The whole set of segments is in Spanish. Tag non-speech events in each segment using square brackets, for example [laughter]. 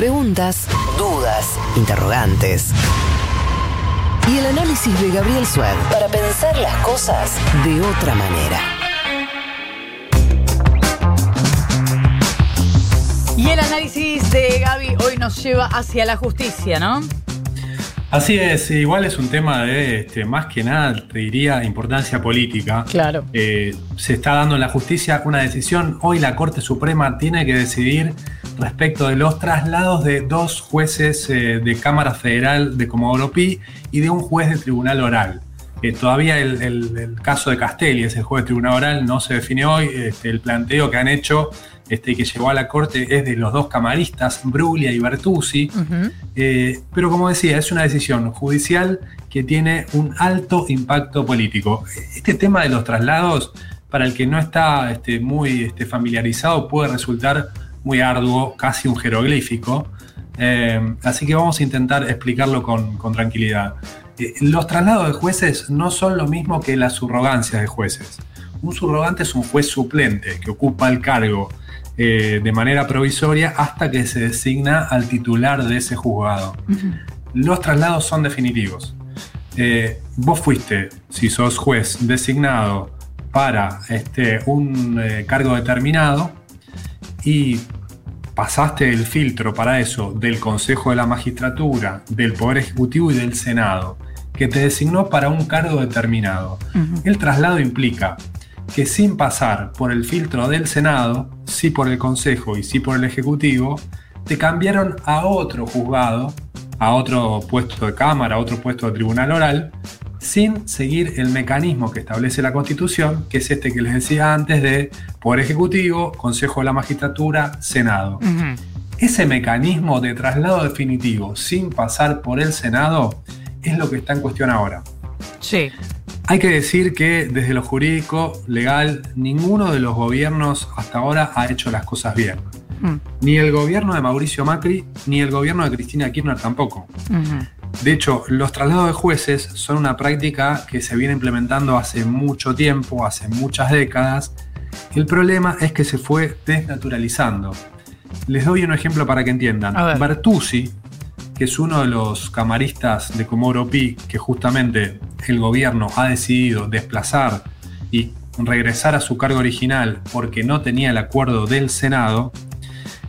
preguntas, dudas, interrogantes. Y el análisis de Gabriel Sued para pensar las cosas de otra manera. Y el análisis de Gaby hoy nos lleva hacia la justicia, ¿no? Así es, igual es un tema de, este, más que nada, te diría, importancia política. Claro. Eh, se está dando en la justicia una decisión. Hoy la Corte Suprema tiene que decidir respecto de los traslados de dos jueces eh, de Cámara Federal de Comodoro Pi y de un juez de Tribunal Oral. Eh, todavía el, caso de Castelli, ese juez de Tribunal Oral, no se define hoy. Este, el planteo que han hecho este, que llegó a la corte es de los dos camaristas, Bruglia y Bertuzzi. Eh, pero como decía, es una decisión judicial que tiene un alto impacto político. Este tema de los traslados, para el que no está este, muy este, familiarizado, puede resultar muy arduo, casi un jeroglífico. Eh, así que vamos a intentar explicarlo con, tranquilidad. Eh, los traslados de jueces no son lo mismo que las subrogancias de jueces. Un subrogante es un juez suplente que ocupa el cargo eh, de manera provisoria hasta que se designa al titular de ese juzgado. Los traslados son definitivos. Eh, vos fuiste, si sos juez designado para este, un eh, cargo determinado y pasaste el filtro para eso del Consejo de la Magistratura, del Poder Ejecutivo y del Senado, que te designó para un cargo determinado. El traslado implica que sin pasar por el filtro del Senado, sí por el Consejo y sí por el Ejecutivo, te cambiaron a otro juzgado, a otro puesto de Cámara, a otro puesto de Tribunal Oral, sin seguir el mecanismo que establece la Constitución, que es este que les decía antes de Poder Ejecutivo, Consejo de la Magistratura, Senado. Ese mecanismo de traslado definitivo sin pasar por el Senado es lo que está en cuestión ahora. Sí. Hay que decir que desde lo jurídico, legal, ninguno de los gobiernos hasta ahora ha hecho las cosas bien. Mm. Ni el gobierno de Mauricio Macri, ni el gobierno de Cristina Kirchner tampoco. De hecho, los traslados de jueces son una práctica que se viene implementando hace mucho tiempo, hace muchas décadas. El problema es que se fue desnaturalizando. Les doy un ejemplo para que entiendan. Bertuzzi, que es uno de los camaristas de Comoro Pi, que justamente el gobierno ha decidido desplazar y regresar a su cargo original porque no tenía el acuerdo del Senado,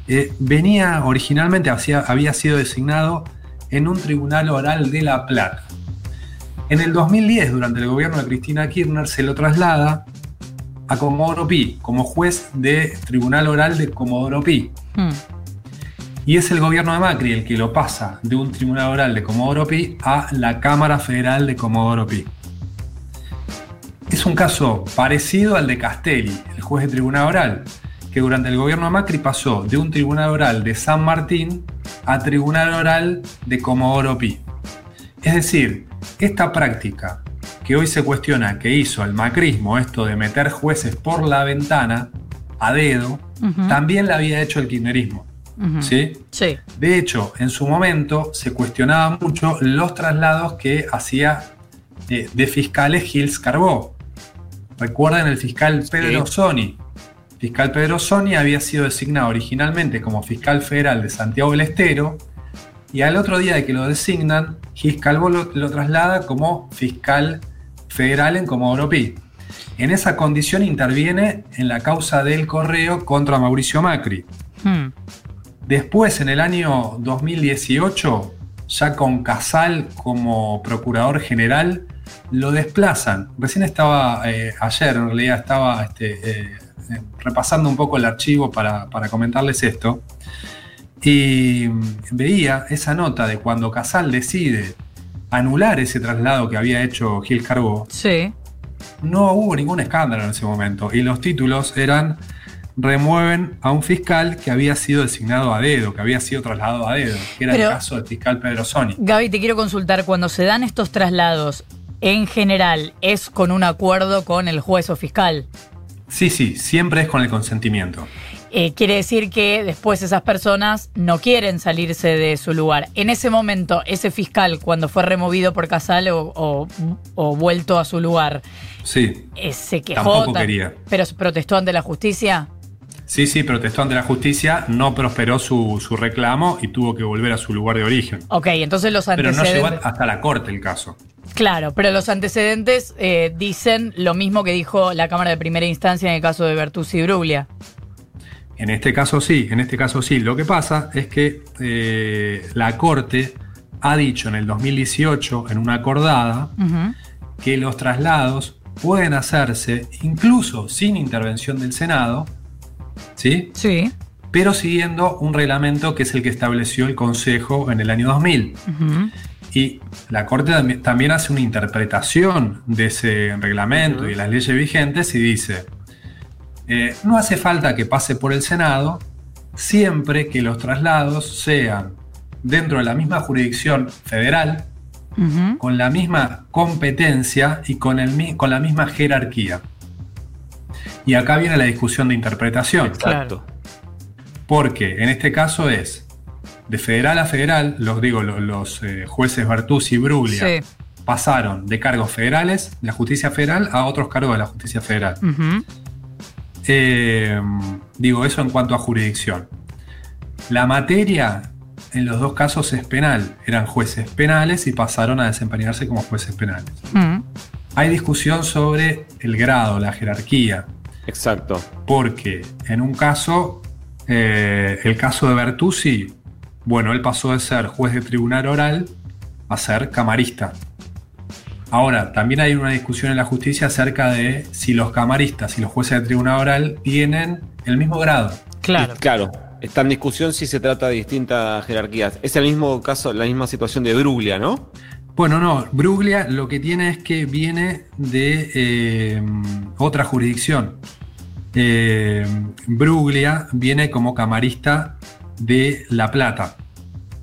eh, venía originalmente, había sido designado en un tribunal oral de La Plata. En el 2010, durante el gobierno de Cristina Kirchner, se lo traslada a Comodoro Pi como juez de tribunal oral de Comodoro Pi. Hmm. Y es el gobierno de Macri el que lo pasa de un tribunal oral de Comodoro Pi a la Cámara Federal de Comodoro Pi. Es un caso parecido al de Castelli, el juez de tribunal oral, que durante el gobierno de Macri pasó de un tribunal oral de San Martín a tribunal oral de Comodoro Pi. Es decir, esta práctica que hoy se cuestiona que hizo el macrismo, esto de meter jueces por la ventana, a dedo, también la había hecho el kirchnerismo. ¿Sí? Sí. De hecho, en su momento se cuestionaba mucho los traslados que hacía eh, de fiscales Gils Carbó. Recuerden el fiscal Pedro Soni. Fiscal Pedro Soni había sido designado originalmente como fiscal federal de Santiago del Estero y al otro día de que lo designan, Gils Calvo lo, traslada como fiscal federal en Comodoro Pi. En esa condición interviene en la causa del correo contra Mauricio Macri. Hmm. Después, en el año 2018, ya con Casal como procurador general, lo desplazan. Recién estaba, eh, ayer en realidad estaba este, eh, repasando un poco el archivo para, comentarles esto. Y veía esa nota de cuando Casal decide anular ese traslado que había hecho Gil Carbó. Sí. No hubo ningún escándalo en ese momento. Y los títulos eran remueven a un fiscal que había sido designado a dedo, que había sido trasladado a dedo, que era el caso del fiscal Pedro Soni. Gaby, te quiero consultar, cuando se dan estos traslados, en general, ¿es con un acuerdo con el juez o fiscal? Sí, sí, siempre es con el consentimiento. Eh, quiere decir que después esas personas no quieren salirse de su lugar. En ese momento, ese fiscal, cuando fue removido por Casal o, vuelto a su lugar, sí, eh, se quejó. Tampoco quería. ¿Pero protestó ante la justicia? Sí, sí, protestó ante la justicia, no prosperó su, su reclamo y tuvo que volver a su lugar de origen. Ok, entonces los Pero antecedentes. no llegó hasta la corte el caso. Claro, pero los antecedentes eh, dicen lo mismo que dijo la Cámara de Primera Instancia en el caso de Bertuzzi y Bruglia. En este caso sí, en este caso sí. Lo que pasa es que eh, la Corte ha dicho en el 2018, en una acordada, que los traslados pueden hacerse incluso sin intervención del Senado, ¿sí? Sí. pero siguiendo un reglamento que es el que estableció el Consejo en el año 2000. Ujú. Y la Corte tambi- también hace una interpretación de ese reglamento y de las leyes vigentes y dice, eh, no hace falta que pase por el Senado siempre que los traslados sean dentro de la misma jurisdicción federal, con la misma competencia y con, el, con la misma jerarquía. Y acá viene la discusión de interpretación. Exacto. Porque en este caso es de federal a federal, los digo, lo- los, eh, jueces Bertuzzi y Bruglia Sí. pasaron de cargos federales de la justicia federal a otros cargos de la justicia federal. Eh, digo eso en cuanto a jurisdicción. La materia en los dos casos es penal, eran jueces penales y pasaron a desempeñarse como jueces penales. Ujú. Hay discusión sobre el grado, la jerarquía, Exacto. porque en un caso, eh, el caso de Bertuzzi, bueno, él pasó de ser juez de tribunal oral a ser camarista. Ahora, también hay una discusión en la justicia acerca de si los camaristas y los jueces de tribunal oral tienen el mismo grado. Claro. Y claro. Está en discusión si se trata de distintas jerarquías. Es el mismo caso, la misma situación de Bruglia, ¿no? Bueno, no, Bruglia lo que tiene es que viene de eh, otra jurisdicción. Eh, Bruglia viene como camarista de La Plata,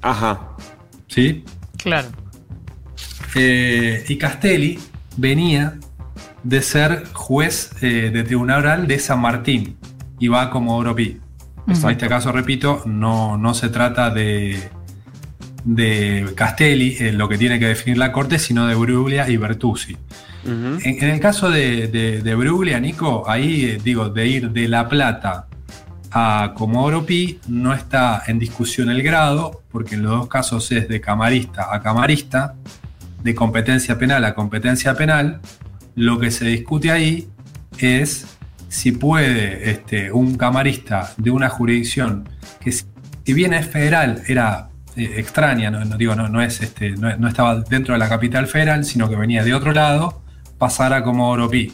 Ajá. ¿sí? Claro. Eh, y Castelli venía de ser juez eh, de tribunal oral de San Martín y va como Oropí. En este caso, repito, no, no se trata de, de Castelli, eh, lo que tiene que definir la corte, sino de Bruglia y Bertuzzi. En, en el caso de, de, de Bruglia, Nico, ahí eh, digo, de ir de La Plata a Comodoro Pi, no está en discusión el grado, porque en los dos casos es de camarista a camarista, de competencia penal a competencia penal. Lo que se discute ahí es si puede este, un camarista de una jurisdicción que si bien es federal, era eh, extraña, no, no digo, no, no es este, no, no estaba dentro de la capital federal, sino que venía de otro lado, pasara como Oropí.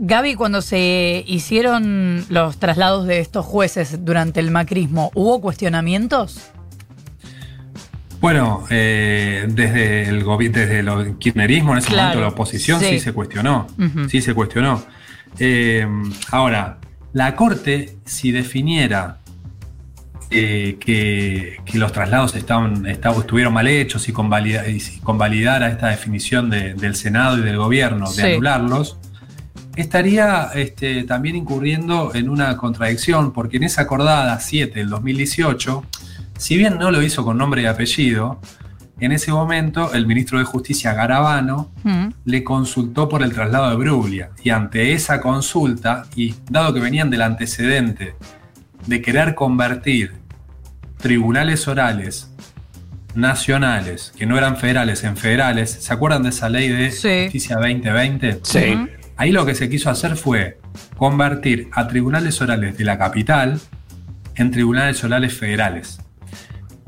Gaby, cuando se hicieron los traslados de estos jueces durante el macrismo, ¿hubo cuestionamientos? Bueno, eh, desde el desde el kirchnerismo en ese Claro, momento la oposición sí, sí. se cuestionó, sí se cuestionó. Eh, ahora, la corte si definiera eh, que, que los traslados estaban, estaban- estuvieron mal hechos y, convalida- y si convalidara esta definición de- del Senado y del gobierno de Sí. anularlos, estaría este, también incurriendo en una contradicción, porque en esa acordada 7 del 2018, si bien no lo hizo con nombre y apellido, en ese momento el ministro de Justicia Garabano Mm. le consultó por el traslado de Bruglia. Y ante esa consulta, y dado que venían del antecedente de querer convertir tribunales orales nacionales, que no eran federales, en federales, ¿se acuerdan de esa ley de Sí. justicia 2020? Sí. Ahí lo que se quiso hacer fue convertir a tribunales orales de la capital en tribunales orales federales.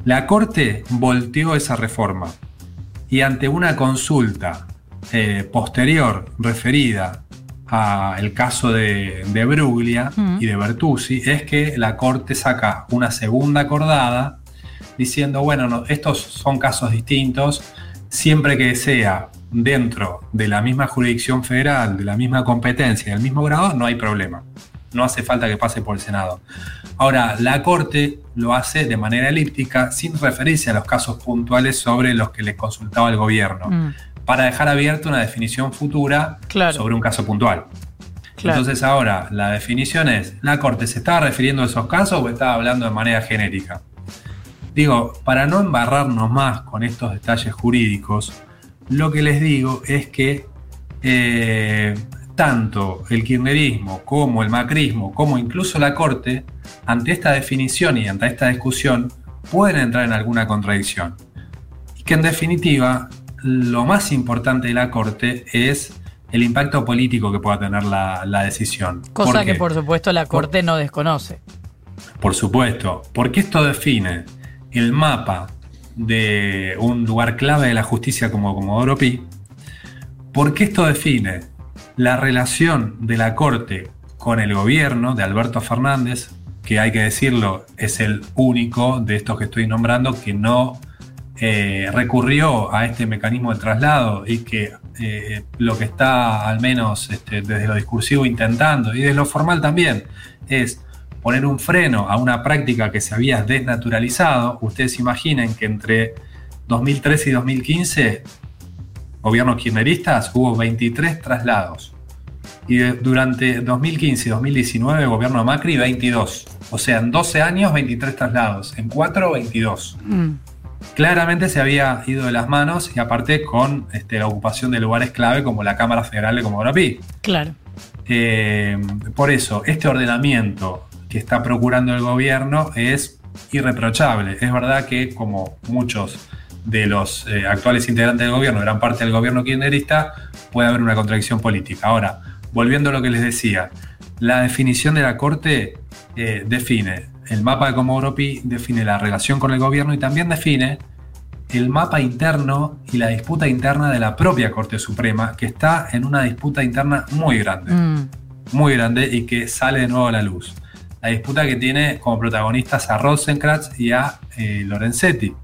La Corte volteó esa reforma y ante una consulta eh, posterior referida al caso de, de Bruglia Mm. y de Bertuzzi, es que la Corte saca una segunda acordada diciendo, bueno, no, estos son casos distintos, siempre que sea dentro de la misma jurisdicción federal, de la misma competencia, del mismo grado, no hay problema. No hace falta que pase por el Senado. Ahora, la Corte lo hace de manera elíptica, sin referirse a los casos puntuales sobre los que le consultaba el gobierno, Mm. Para dejar abierta una definición futura Claro. sobre un caso puntual. Claro. Entonces ahora la definición es, ¿la Corte se estaba refiriendo a esos casos o estaba hablando de manera genérica? Digo, para no embarrarnos más con estos detalles jurídicos, lo que les digo es que eh, tanto el kirchnerismo como el macrismo, como incluso la Corte, ante esta definición y ante esta discusión, pueden entrar en alguna contradicción. Y que en definitiva, lo más importante de la Corte es el impacto político que pueda tener la, decisión. Cosa que por supuesto la Corte no desconoce. Por supuesto, porque esto define el mapa de un lugar clave de la justicia como Comodoro Pi, porque esto define la relación de la Corte con el gobierno de Alberto Fernández, que hay que decirlo, es el único de estos que estoy nombrando que no eh, recurrió a este mecanismo de traslado y que eh, lo que está al menos este, desde lo discursivo intentando y desde lo formal también es poner un freno a una práctica que se había desnaturalizado. Ustedes imaginen que entre 2013 y 2015, gobiernos kirchneristas, hubo 23 traslados. Y durante 2015 y 2019, gobierno Macri, 22. O sea, en 12 años, 23 traslados. En 4, 22. Mm. Claramente se había ido de las manos y aparte con este, la ocupación de lugares clave como la Cámara Federal de Comodoro Pi. Claro. Eh, por eso, este ordenamiento que está procurando el gobierno es irreprochable. Es verdad que como muchos de los eh, actuales integrantes del gobierno, gran parte del gobierno kirchnerista, puede haber una contradicción política. Ahora, volviendo a lo que les decía, la definición de la Corte eh, define el mapa de Comodoro Pi, define la relación con el gobierno y también define el mapa interno y la disputa interna de la propia Corte Suprema, que está en una disputa interna muy grande, mm. muy grande y que sale de nuevo a la luz la disputa que tiene como protagonistas a Rosenkrantz y a eh, Lorenzetti.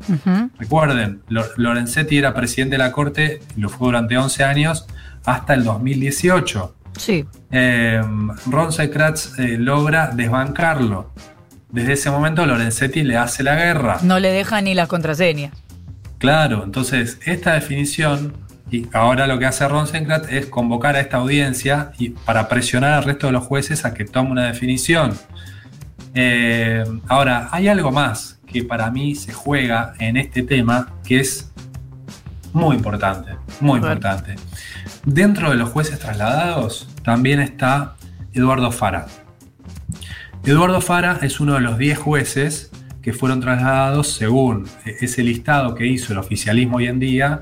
Recuerden, Lorenzetti era presidente de la Corte y lo fue durante 11 años hasta el 2018. Sí. Eh, Rosenkrantz eh, logra desbancarlo. Desde ese momento Lorenzetti le hace la guerra. No le deja ni las contraseñas. Claro, entonces esta definición y ahora lo que hace Rosenkrantz es convocar a esta audiencia y para presionar al resto de los jueces a que tome una definición. Eh, ahora, hay algo más que para mí se juega en este tema que es muy importante, muy importante. Dentro de los jueces trasladados también está Eduardo Fara. Eduardo Fara es uno de los 10 jueces que fueron trasladados según ese listado que hizo el oficialismo hoy en día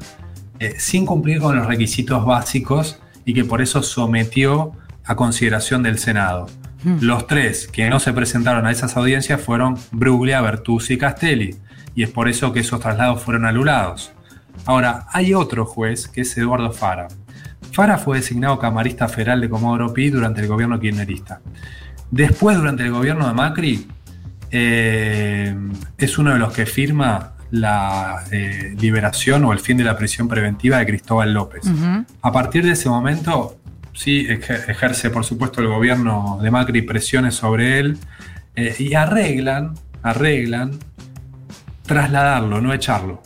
eh, sin cumplir con los requisitos básicos y que por eso sometió a consideración del Senado. Hmm. Los tres que no se presentaron a esas audiencias fueron Bruglia, Bertuzzi y Castelli, y es por eso que esos traslados fueron anulados. Ahora, hay otro juez que es Eduardo Fara. Fara fue designado camarista federal de Comodoro Pi durante el gobierno kirchnerista. Después, durante el gobierno de Macri, eh, es uno de los que firma la eh, liberación o el fin de la prisión preventiva de Cristóbal López. A partir de ese momento, sí, ejerce por supuesto el gobierno de Macri presiones sobre él eh, y arreglan, arreglan trasladarlo, no echarlo.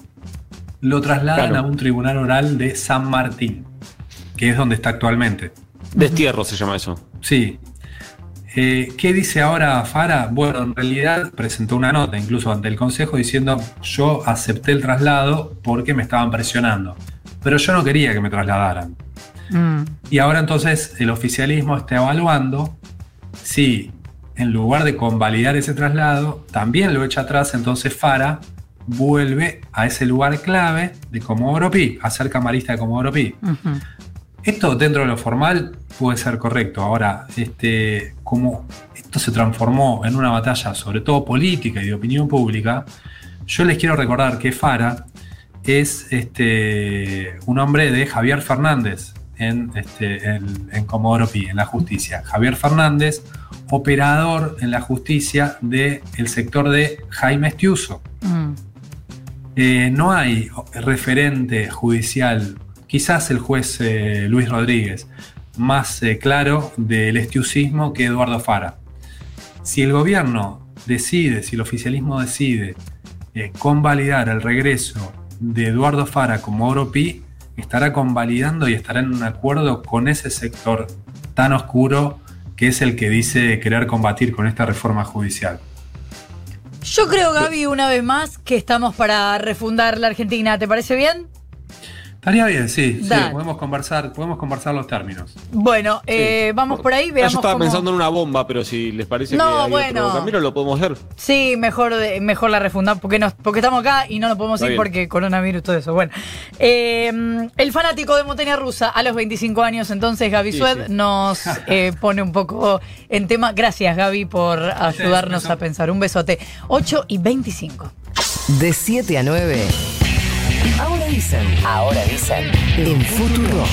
Lo trasladan a un tribunal oral de San Martín, que es donde está actualmente. Destierro se llama eso. Sí, eh, ¿Qué dice ahora Fara? Bueno, en realidad presentó una nota incluso ante el Consejo diciendo yo acepté el traslado porque me estaban presionando, pero yo no quería que me trasladaran. Mm. Y ahora entonces el oficialismo está evaluando si en lugar de convalidar ese traslado, también lo echa atrás, entonces Fara vuelve a ese lugar clave de Comodoro Pi, a ser camarista de Comodoro Pi. Esto dentro de lo formal puede ser correcto. Ahora, este, como esto se transformó en una batalla sobre todo política y de opinión pública, yo les quiero recordar que Fara es este, un hombre de Javier Fernández en, este, en, Comodoro Pi, en la justicia. Javier Fernández, operador en la justicia del sector de Jaime Estiuso. Mm. Eh, no hay referente judicial quizás el juez eh, Luis Rodríguez, más eh, claro del estiusismo que Eduardo Fara. Si el gobierno decide, si el oficialismo decide eh, convalidar el regreso de Eduardo Fara como Oro Pi, estará convalidando y estará en un acuerdo con ese sector tan oscuro que es el que dice querer combatir con esta reforma judicial. Yo creo, Gaby, una vez más, que estamos para refundar la Argentina. ¿Te parece bien? Estaría bien, sí, sí, podemos conversar, podemos conversar los términos. Bueno, eh, vamos por ahí, Ah, veamos Yo estaba cómo- pensando en una bomba, pero si les parece No, que hay bueno. otro camino, lo podemos hacer. Sí, mejor, mejor la refundamos porque, nos, porque estamos acá y no nos podemos Está ir bien. porque coronavirus, todo eso. Bueno, eh, el fanático de montaña rusa a los 25 años, entonces Gaby Sí, Sued sí. nos [laughs] eh, pone un poco en tema. Gracias, Gaby, por ayudarnos a pensar. Un besote. 8 y 25. De 7 a 9. Dicen. Ahora dicen. En Futuro.